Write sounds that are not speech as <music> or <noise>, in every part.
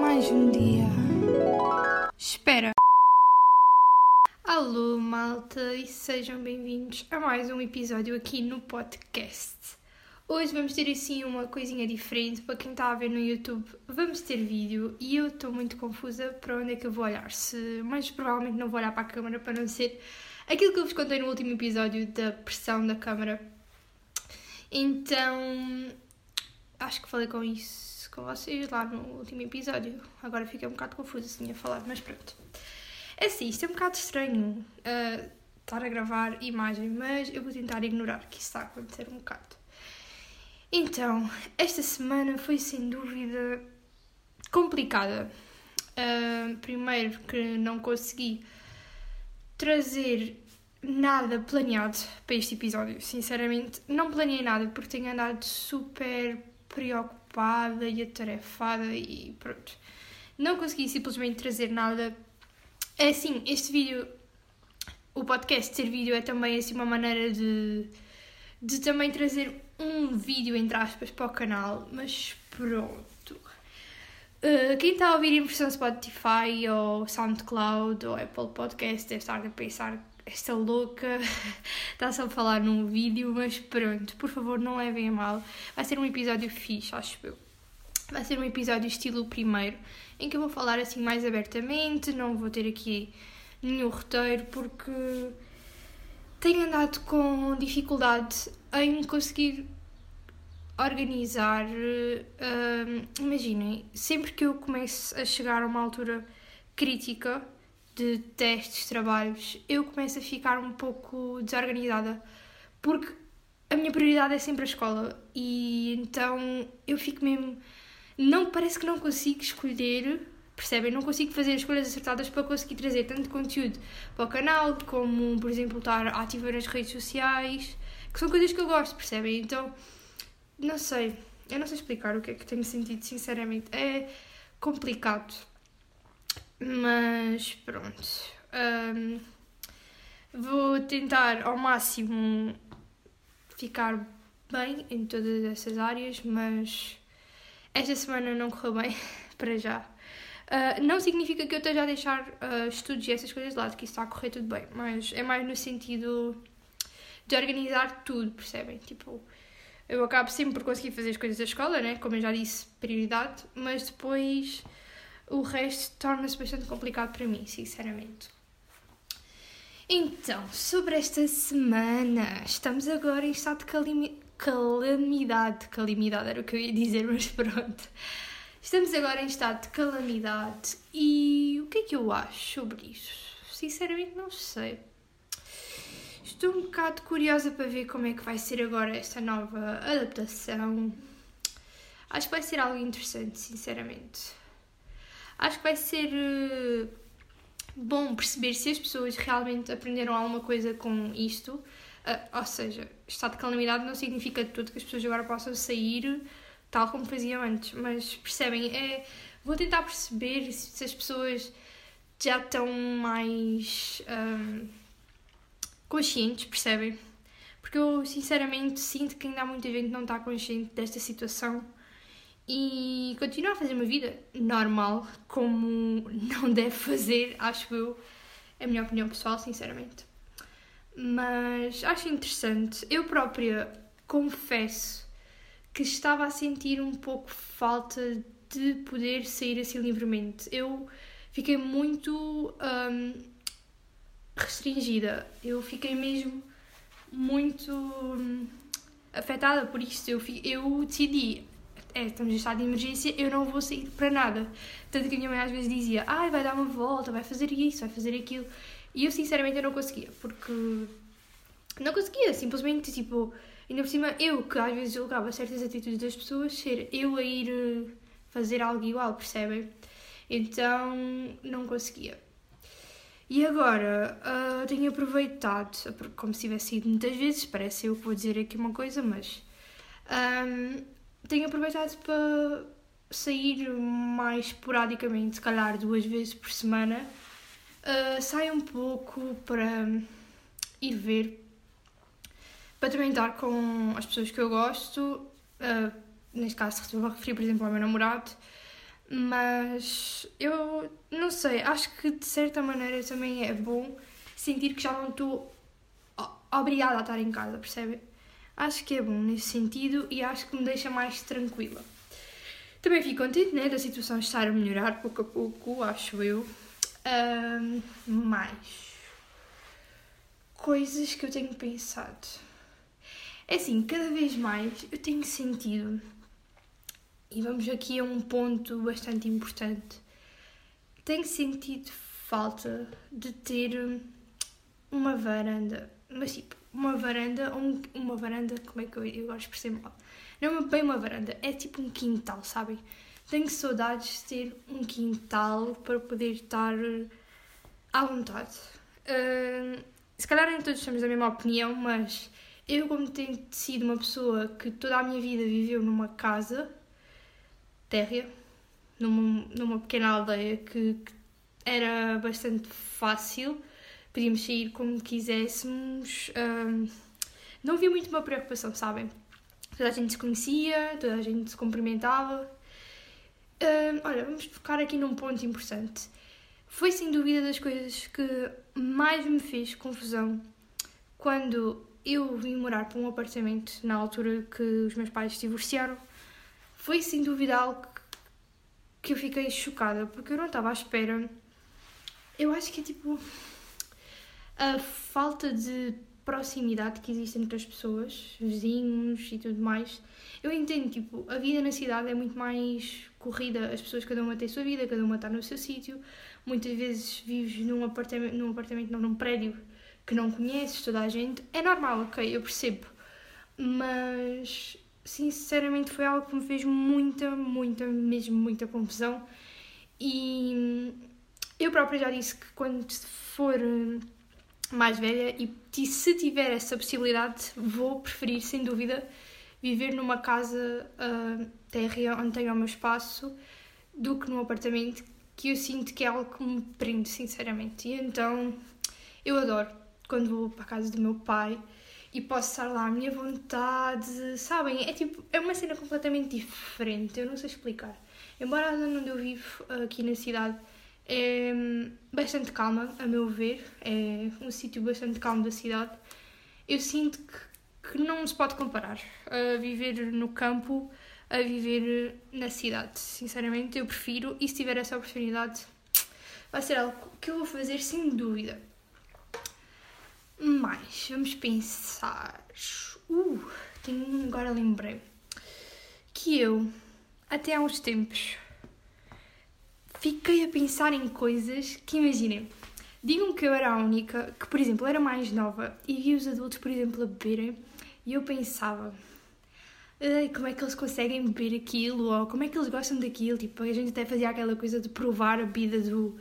Mais um dia. Espera. Alô, malta, e sejam bem-vindos a mais um episódio aqui no podcast. Hoje vamos ter assim uma coisinha diferente para quem está a ver no YouTube. Vamos ter vídeo e eu estou muito confusa para onde é que eu vou olhar. Se, mas provavelmente não vou olhar para a câmera para não ser aquilo que eu vos contei no último episódio da pressão da câmera. Então, acho que falei com isso com vocês lá no último episódio. Agora fiquei um bocado confusa se tinha falado, mas pronto. É assim, isto é um bocado estranho uh, estar a gravar imagem, mas eu vou tentar ignorar que isso está a acontecer um bocado. Então, esta semana foi sem dúvida complicada. Uh, primeiro que não consegui trazer nada planeado para este episódio. Sinceramente, não planeei nada porque tenho andado super preocupada e atarefada e pronto. Não consegui simplesmente trazer nada. É assim, este vídeo, o podcast ser vídeo é também assim uma maneira de, de também trazer um vídeo entre aspas para o canal, mas pronto. Uh, quem está a ouvir em versão Spotify ou SoundCloud ou Apple Podcast deve estar a pensar esta louca <laughs> está só a falar num vídeo, mas pronto, por favor não levem a mal. Vai ser um episódio fixe, acho eu. Vai ser um episódio estilo primeiro, em que eu vou falar assim mais abertamente, não vou ter aqui nenhum roteiro, porque tenho andado com dificuldade em conseguir organizar. Uh, imaginem, sempre que eu começo a chegar a uma altura crítica de testes, trabalhos, eu começo a ficar um pouco desorganizada porque a minha prioridade é sempre a escola e então eu fico mesmo. Não parece que não consigo escolher, percebem? Não consigo fazer escolhas acertadas para conseguir trazer tanto conteúdo para o canal, como, por exemplo, estar ativa nas redes sociais, que são coisas que eu gosto, percebem? Então, não sei, eu não sei explicar o que é que tenho sentido, sinceramente. É complicado. Mas pronto. Um, vou tentar ao máximo ficar bem em todas essas áreas, mas esta semana não correu bem, <laughs> para já. Uh, não significa que eu esteja a deixar uh, estudos e essas coisas de lado, que isso está a correr tudo bem, mas é mais no sentido de organizar tudo, percebem? Tipo, eu acabo sempre por conseguir fazer as coisas da escola, né? Como eu já disse, prioridade, mas depois o resto torna-se bastante complicado para mim, sinceramente. Então, sobre esta semana, estamos agora em estado de calamidade. Calamidade era o que eu ia dizer, <laughs> mas pronto. Estamos agora em estado de calamidade e o que é que eu acho sobre isso? Sinceramente, não sei. Estou um bocado curiosa para ver como é que vai ser agora esta nova adaptação. Acho que vai ser algo interessante, sinceramente. Acho que vai ser uh, bom perceber se as pessoas realmente aprenderam alguma coisa com isto. Uh, ou seja, estado de calamidade não significa de tudo que as pessoas agora possam sair tal como faziam antes, mas percebem? É, vou tentar perceber se, as pessoas já estão mais um, eh, conscientes, percebem? Porque eu sinceramente sinto que ainda há muita gente que não está consciente desta situação e continuar a fazer uma vida normal, como não deve fazer, acho eu. É a minha opinião pessoal, sinceramente. Mas acho interessante. Eu própria confesso que estava a sentir um pouco falta de poder sair assim livremente. Eu fiquei muito hum, restringida. Eu fiquei mesmo muito hum, afetada por isto. Eu, eu decidi é, estamos em estado de emergência, eu não vou sair para nada. Tanto que a minha mãe às vezes dizia, ai, vai dar uma volta, vai fazer isso, vai fazer aquilo. E eu sinceramente eu não conseguia, porque não conseguia, simplesmente tipo, ainda por cima eu que às vezes julgava certas atitudes das pessoas, ser eu a ir eh, fazer algo igual, percebem? Então não conseguia. E agora uh, tenho aproveitado, como se tivesse ido muitas vezes, parece eu que vou dizer aqui uma coisa, mas um, tenho aproveitado para sair mais esporadicamente, se calhar duas vezes por semana. Uh, saio um pouco para ir ver, para também estar com as pessoas que eu gosto. Uh, neste caso, estou a referir, por exemplo, ao meu namorado. Mas eu não sei, acho que de certa maneira também é bom sentir que já não estou obrigada a estar em casa, percebe? Acho que é bom nesse sentido e acho que me deixa mais tranquila. Também fico contente né, da situação estar a melhorar pouco a pouco, acho eu. Um, mais coisas que eu tenho pensado. É assim, cada vez mais eu tenho sentido, e vamos aqui a um ponto bastante importante, tenho sentido falta de ter uma varanda, mas tipo, uma varanda, um, uma varanda, como é que eu, eu gosto de perceber? Não é bem uma varanda, é tipo um quintal, sabem? Tenho saudades de ter um quintal para poder estar à vontade. Uh, se calhar nem todos temos a mesma opinião, mas eu, como tenho sido uma pessoa que toda a minha vida viveu numa casa térrea, numa, numa pequena aldeia que, que era bastante fácil, podíamos sair como quiséssemos, um, não havia muito uma preocupação, sabem? Toda a gente se conhecia, toda a gente se cumprimentava. Um, olha, vamos focar aqui num ponto importante. Foi sem dúvida das coisas que mais me fez confusão quando eu vim morar para um apartamento na altura que os meus pais se divorciaram. Foi sem dúvida algo que eu fiquei chocada porque eu não estava à espera. Eu acho que é tipo a falta de proximidade que existe entre as pessoas, vizinhos e tudo mais. Eu entendo, tipo, a vida na cidade é muito mais corrida, as pessoas cada uma tem a sua vida, cada uma está no seu sítio. Muitas vezes vives num apartamento, num apartamento, não, num prédio que não conheces toda a gente. É normal, ok, eu percebo. Mas, sinceramente, foi algo que me fez muita, muita, mesmo muita confusão. E eu própria já disse que quando for mais velha e se tiver essa possibilidade, vou preferir, sem dúvida, viver numa casa uh, térrea onde tenha o meu espaço do que num apartamento que eu sinto que é algo que me prende, sinceramente. E então eu adoro quando vou para a casa do meu pai e posso estar lá à minha vontade, sabem? É tipo, é uma cena completamente diferente, eu não sei explicar. Embora a onde eu vivo, aqui na cidade, é bastante calma, a meu ver, é um sítio bastante calmo da cidade. Eu sinto que, que não se pode comparar a viver no campo a viver na cidade. Sinceramente, eu prefiro, e se tiver essa oportunidade, vai ser algo que eu vou fazer sem dúvida. Mas, vamos pensar. Uh, tenho, agora lembrei que eu, até há uns tempos, fiquei a pensar em coisas que, imaginem, digam que eu era a única que, por exemplo, era mais nova e via os adultos, por exemplo, a beberem e eu pensava, como é que eles conseguem beber aquilo ou como é que eles gostam daquilo. Tipo, a gente até fazia aquela coisa de provar a bebida do,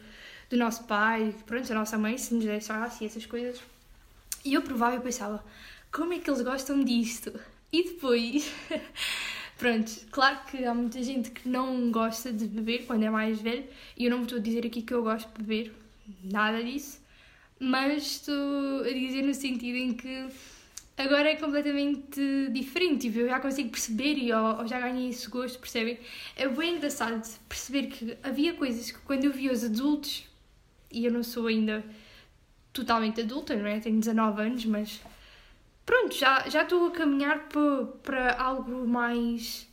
do nosso pai, pronto, a nossa mãe, se nos deixasse essas coisas. E eu provava e pensava, como é que eles gostam disto? E depois <laughs> Pronto, claro que há muita gente que não gosta de beber quando é mais velho, e eu não estou a dizer aqui que eu gosto de beber, nada disso, mas estou a dizer no sentido em que agora é completamente diferente, tipo, eu já consigo perceber e ou, ou já ganhei esse gosto, percebem? É bem engraçado perceber que havia coisas que quando eu via os adultos, e eu não sou ainda totalmente adulta, não é? Tenho 19 anos, mas pronto, já, já estou a caminhar para, algo mais.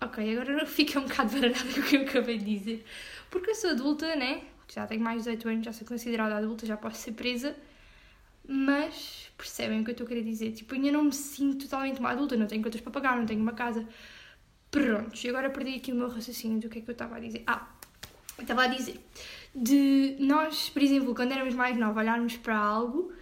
Ok, agora <laughs> fica um bocado baralhada com o que eu acabei de dizer. Porque eu sou adulta, né? Já tenho mais de 18 anos, já sou considerada adulta, já posso ser presa. Mas percebem o que eu estou a querer dizer? Tipo, ainda não me sinto totalmente uma adulta, não tenho contas para pagar, não tenho uma casa. Prontos, e agora perdi aqui o meu raciocínio do que é que eu estava a dizer. Ah, estava a dizer de nós, por exemplo, quando éramos mais novos, olharmos para algo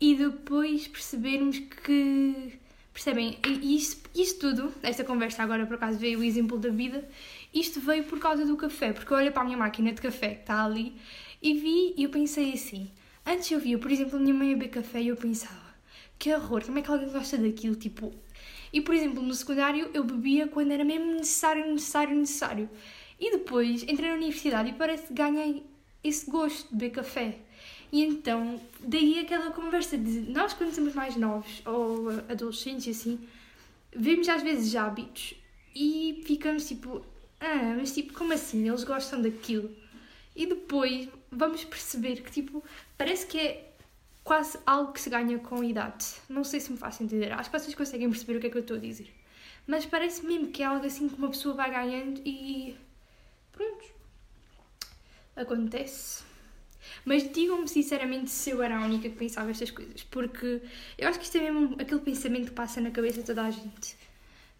e depois percebermos que. Percebem? Isto, isto tudo, esta conversa agora por acaso veio o exemplo da vida, isto veio por causa do café, porque eu olhei para a minha máquina de café que está ali e vi e eu pensei assim. Antes eu via, por exemplo, a minha mãe a beber café e eu pensava, que horror, como é que alguém gosta daquilo? Tipo. E por exemplo, no secundário eu bebia quando era mesmo necessário, necessário, necessário. E depois entrei na universidade e parece que ganhei esse gosto de beber café. E então, daí aquela conversa de nós, quando somos mais novos ou adolescentes assim, vemos às vezes hábitos e ficamos tipo, ah, mas tipo, como assim? Eles gostam daquilo. E depois vamos perceber que, tipo, parece que é quase algo que se ganha com a idade. Não sei se me faço entender. Acho que vocês conseguem perceber o que é que eu estou a dizer. Mas parece mesmo que é algo assim que uma pessoa vai ganhando e. Pronto. Acontece. Mas digam-me sinceramente se eu era a única que pensava estas coisas, porque eu acho que isto é mesmo aquele pensamento que passa na cabeça de toda a gente.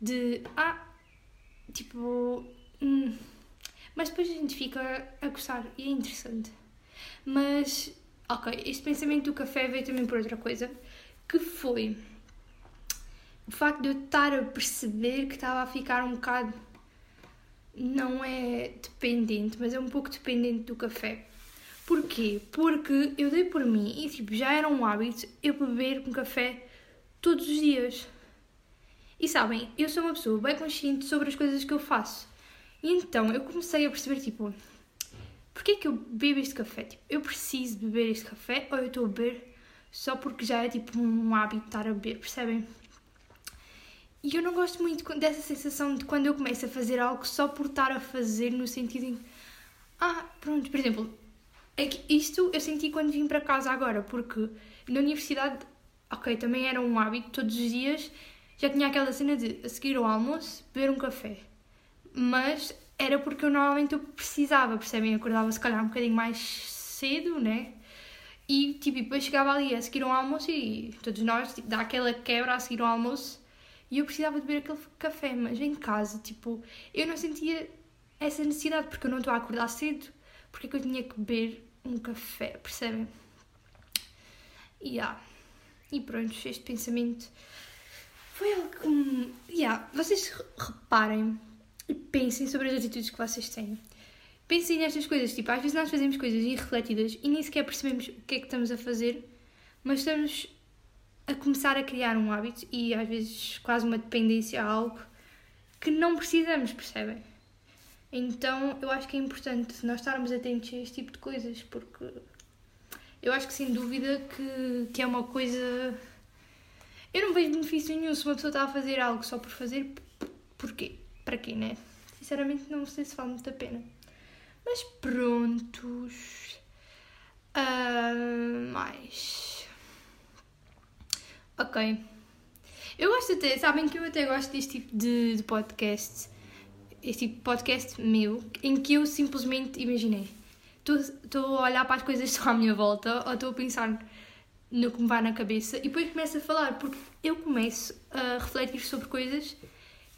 De, ah, tipo, hum, mas depois a gente fica a gostar e é interessante. Mas, ok, este pensamento do café veio também por outra coisa, que foi o facto de eu estar a perceber que estava a ficar um bocado. Não é dependente, mas é um pouco dependente do café. Porquê? Porque eu dei por mim e tipo, já era um hábito eu beber um café todos os dias. E sabem, eu sou uma pessoa bem consciente sobre as coisas que eu faço. E então eu comecei a perceber, tipo, porquê é que eu bebo este café? Tipo, eu preciso beber este café ou eu estou a beber só porque já é tipo um hábito estar a beber, percebem? E eu não gosto muito dessa sensação de quando eu começo a fazer algo só por estar a fazer, no sentido em. Ah, pronto, por exemplo, é que isto eu senti quando vim para casa agora, porque na universidade, ok, também era um hábito, todos os dias já tinha aquela cena de a seguir ao almoço beber um café. Mas era porque eu normalmente eu precisava, percebem? Acordava se calhar um bocadinho mais cedo, né? E tipo, depois chegava ali a seguir ao almoço e todos nós, tipo, dá aquela quebra a seguir ao almoço e eu precisava de beber aquele café, mas em casa, tipo, eu não sentia essa necessidade porque eu não estou a acordar cedo, porque é que eu tinha que beber um café, percebem? Yeah. E pronto, este pensamento foi algo que. Me... Yeah. Vocês reparem e pensem sobre as atitudes que vocês têm. Pensem nestas coisas, tipo, às vezes nós fazemos coisas irrefletidas e nem sequer percebemos o que é que estamos a fazer, mas estamos a começar a criar um hábito e às vezes quase uma dependência a algo que não precisamos, percebem? Então eu acho que é importante nós estarmos atentos a este tipo de coisas, porque eu acho que sem dúvida que, que é uma coisa. Eu não vejo benefício nenhum se uma pessoa está a fazer algo só por fazer. Porquê? Para quê, né? Sinceramente não sei se vale muito a pena. Mas prontos. Uh, mais. Ok. Eu gosto até, sabem que eu até gosto deste tipo de, de este tipo podcast meu, em que eu simplesmente imaginei. Estou a olhar para as coisas <laughs> só à minha volta, ou estou a pensar no que me vai na cabeça, e depois começo a falar, porque eu começo a refletir sobre coisas,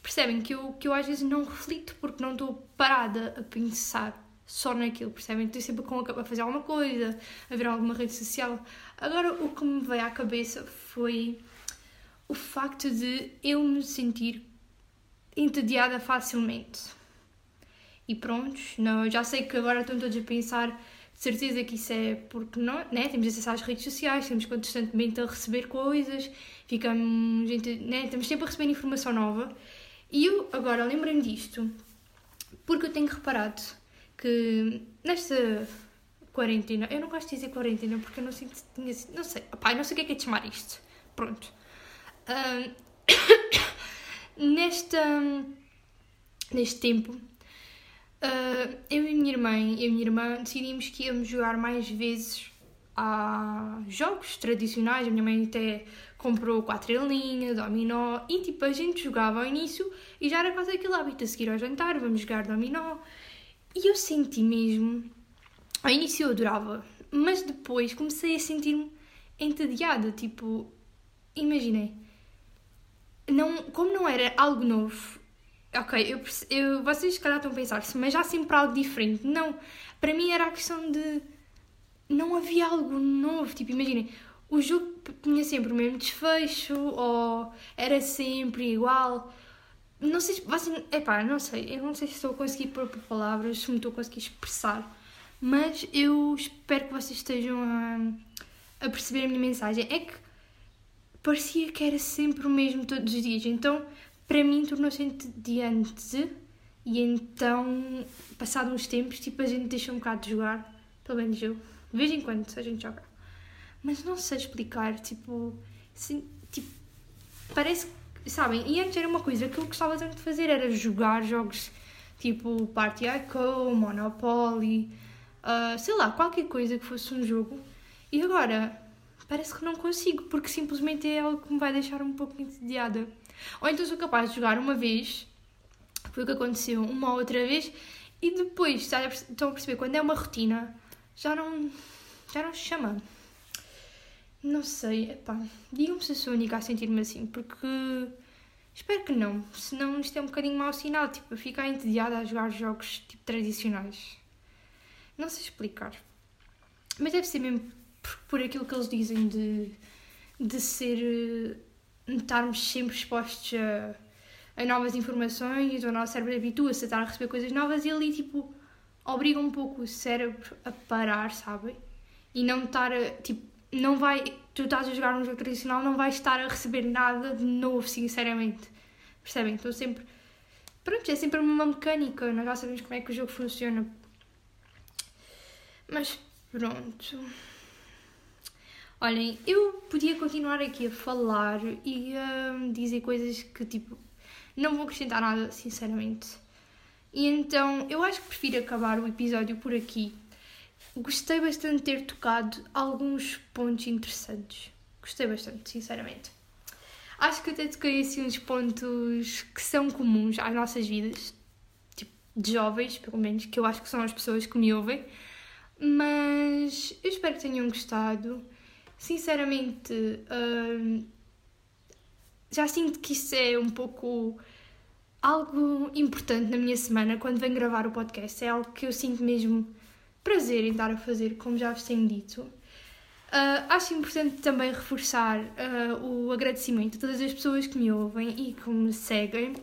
percebem que eu, que eu às vezes não reflito, porque não estou parada a pensar só naquilo, percebem? Estou sempre com a, a fazer alguma coisa, a ver alguma rede social. Agora, o que me veio à cabeça foi o facto de eu me sentir entediada facilmente. E pronto, não, já sei que agora estão todos a pensar de certeza que isso é porque não, né? temos acesso às redes sociais, temos constantemente a receber coisas, ficamos, né? estamos sempre a receber informação nova. E eu agora lembrei-me disto porque eu tenho reparado que nesta quarentena, eu não gosto de dizer quarentena porque eu não sinto, não sei, opá, não sei o que é que é de chamar isto. Pronto. Um, <coughs> Nesta, neste tempo, uh, eu e minha irmã, e minha irmã decidimos que íamos jogar mais vezes a jogos tradicionais. A minha mãe até comprou linha, dominó, e tipo, a gente jogava ao início e já era quase aquele hábito a seguir ao jantar, vamos jogar dominó. E eu senti mesmo, ao início eu adorava, mas depois comecei a sentir-me entediada, tipo, imaginei, não, como não era algo novo, ok, eu, eu, vocês se calhar estão a pensar, mas já sempre algo diferente. Não, para mim era a questão de não havia algo novo. Tipo, imaginem, o jogo tinha sempre o mesmo desfecho ou era sempre igual. Não sei, vocês, epá, não sei, eu não sei se estou a conseguir pôr por palavras, se me estou a conseguir expressar, mas eu espero que vocês estejam a, a perceber a minha mensagem. É que parecia que era sempre o mesmo todos os dias. Então, para mim, tornou-se entediante. E então, passados uns tempos, tipo, a gente deixa um bocado de jogar. Pelo menos eu. De vez em quando a gente joga. Mas não sei explicar, tipo... Assim, tipo parece que... Sabem? E antes era uma coisa que eu gostava tanto de fazer. Era jogar jogos tipo Party ICO, Monopoly, uh, sei lá, qualquer coisa que fosse um jogo. E agora parece que não consigo, porque simplesmente é algo que me vai deixar um pouco entediada. Ou então sou capaz de jogar uma vez, foi o que aconteceu uma outra vez, e depois, estão a perceber, quando é uma rotina, já não, já não chama. Não sei, epá, digam-me se sou única a sentir-me assim, porque espero que não, senão isto é um bocadinho mau sinal, tipo, ficar entediada a jogar jogos tipo tradicionais. Não sei explicar. Mas deve ser mesmo por, por aquilo que eles dizem de, de ser. Eh, estarmos sempre expostos a, a novas informações, o nosso cérebro habitua-se a estar a receber coisas novas e ali, tipo, obriga um pouco o cérebro a parar, sabem? E não estar a, tipo, não vai, tu estás a jogar um jogo tradicional, não vais estar a receber nada de novo, sinceramente. Percebem? Então sempre, pronto, é sempre uma mecânica, nós já sabemos como é que o jogo funciona. Mas pronto. Olhem, eu podia continuar aqui a falar e a hum, dizer coisas que, tipo, não vou acrescentar nada, sinceramente. E então, eu acho que prefiro acabar o episódio por aqui. Gostei bastante de ter tocado alguns pontos interessantes. Gostei bastante, sinceramente. Acho que até toquei assim uns pontos que são comuns às nossas vidas, tipo, de jovens, pelo menos, que eu acho que são as pessoas que me ouvem. Mas eu espero que tenham gostado. Sinceramente, hum, já sinto que isso é um pouco algo importante na minha semana quando venho gravar o podcast. É algo que eu sinto mesmo prazer em estar a fazer, como já vos tenho dito. Uh, acho importante também reforçar uh, o agradecimento a todas as pessoas que me ouvem e que me seguem.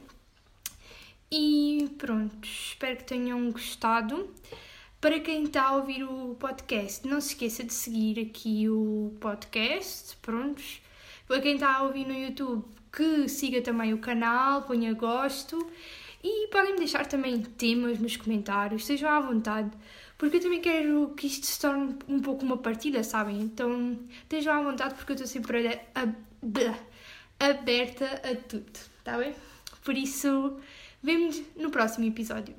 E pronto, espero que tenham gostado. Para quem está a ouvir o podcast, não se esqueça de seguir aqui o podcast. Prontos. Para quem está a ouvir no YouTube, que siga também o canal, ponha gosto. E podem deixar também temas nos comentários, estejam à vontade, porque eu também quero que isto se torne um pouco uma partida, sabem? Então estejam à vontade, porque eu estou sempre aberta a tudo, tá bem? Por isso, vemos no próximo episódio.